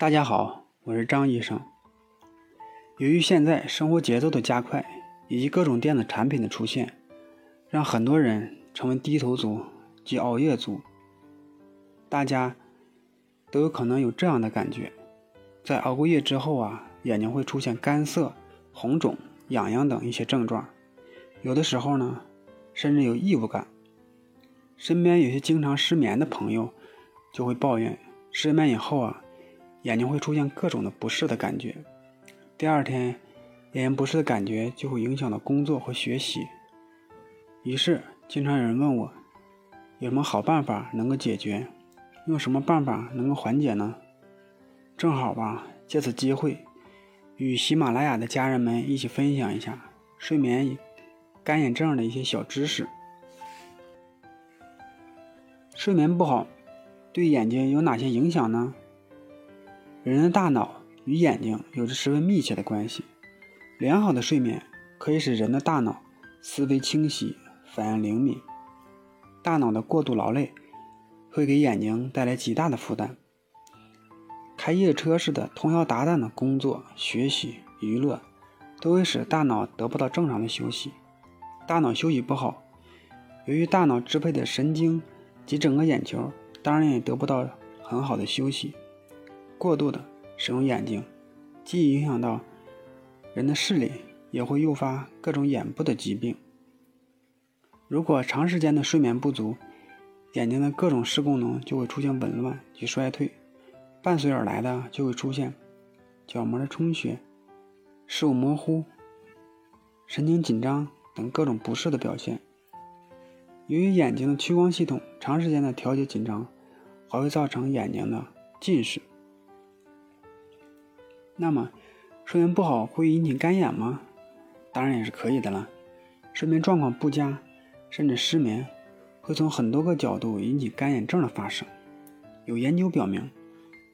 大家好，我是张医生。由于现在生活节奏的加快，以及各种电子产品的出现，让很多人成为低头族及熬夜族。大家都有可能有这样的感觉：在熬过夜之后啊，眼睛会出现干涩、红肿、痒痒等一些症状，有的时候呢，甚至有异物感。身边有些经常失眠的朋友就会抱怨，失眠以后啊。眼睛会出现各种的不适的感觉，第二天眼睛不适的感觉就会影响到工作和学习。于是，经常有人问我，有什么好办法能够解决？用什么办法能够缓解呢？正好吧，借此机会，与喜马拉雅的家人们一起分享一下睡眠干眼症的一些小知识。睡眠不好对眼睛有哪些影响呢？人的大脑与眼睛有着十分密切的关系。良好的睡眠可以使人的大脑思维清晰、反应灵敏。大脑的过度劳累会给眼睛带来极大的负担。开夜车似的通宵达旦的工作、学习、娱乐，都会使大脑得不到正常的休息。大脑休息不好，由于大脑支配的神经及整个眼球，当然也得不到很好的休息。过度的使用眼睛，既影响到人的视力，也会诱发各种眼部的疾病。如果长时间的睡眠不足，眼睛的各种视功能就会出现紊乱及衰退，伴随而来的就会出现角膜的充血、视物模糊、神经紧张等各种不适的表现。由于眼睛的屈光系统长时间的调节紧张，还会造成眼睛的近视。那么，睡眠不好会引起干眼吗？当然也是可以的了。睡眠状况不佳，甚至失眠，会从很多个角度引起干眼症的发生。有研究表明，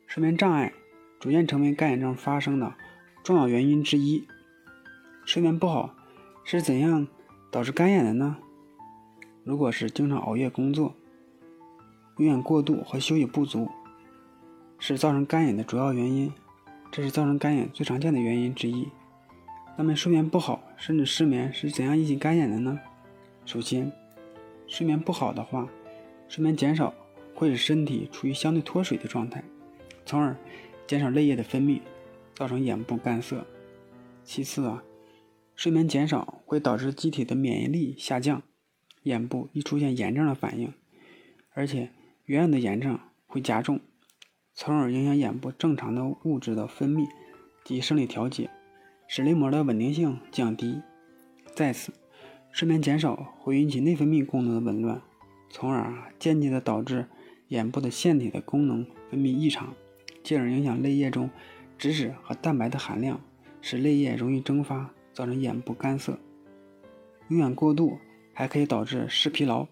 睡眠障碍逐渐成为干眼症发生的重要原因之一。睡眠不好是怎样导致干眼的呢？如果是经常熬夜工作、用眼过度和休息不足，是造成干眼的主要原因。这是造成干眼最常见的原因之一。那么睡眠不好甚至失眠是怎样引起干眼的呢？首先，睡眠不好的话，睡眠减少会使身体处于相对脱水的状态，从而减少泪液的分泌，造成眼部干涩。其次啊，睡眠减少会导致机体的免疫力下降，眼部易出现炎症的反应，而且原有的炎症会加重。从而影响眼部正常的物质的分泌及生理调节，使泪膜的稳定性降低。再次，睡眠减少会引起内分泌功能的紊乱，从而间接的导致眼部的腺体的功能分泌异常，进而影响泪液中脂质和蛋白的含量，使泪液容易蒸发，造成眼部干涩。用眼过度还可以导致视疲劳，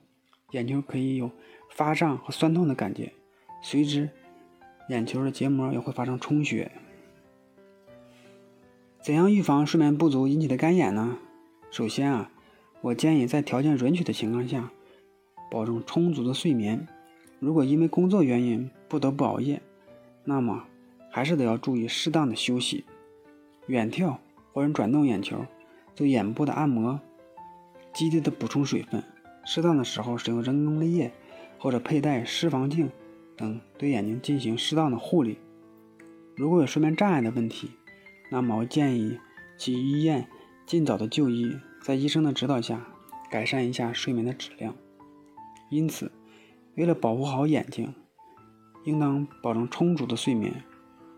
眼球可以有发胀和酸痛的感觉，随之。眼球的结膜也会发生充血。怎样预防睡眠不足引起的干眼呢？首先啊，我建议在条件允许的情况下，保证充足的睡眠。如果因为工作原因不得不熬夜，那么还是得要注意适当的休息。远眺或者转动眼球，做眼部的按摩，积极的补充水分。适当的时候使用人工泪液，或者佩戴湿防镜。等对眼睛进行适当的护理。如果有睡眠障碍的问题，那么建议去医院尽早的就医，在医生的指导下改善一下睡眠的质量。因此，为了保护好眼睛，应当保证充足的睡眠。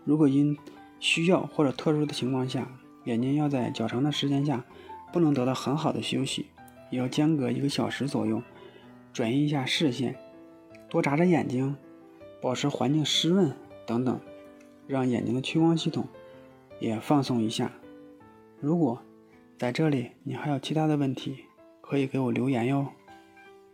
如果因需要或者特殊的情况下，眼睛要在较长的时间下不能得到很好的休息，也要间隔一个小时左右转移一下视线，多眨眨眼睛。保持环境湿润等等，让眼睛的屈光系统也放松一下。如果在这里你还有其他的问题，可以给我留言哟。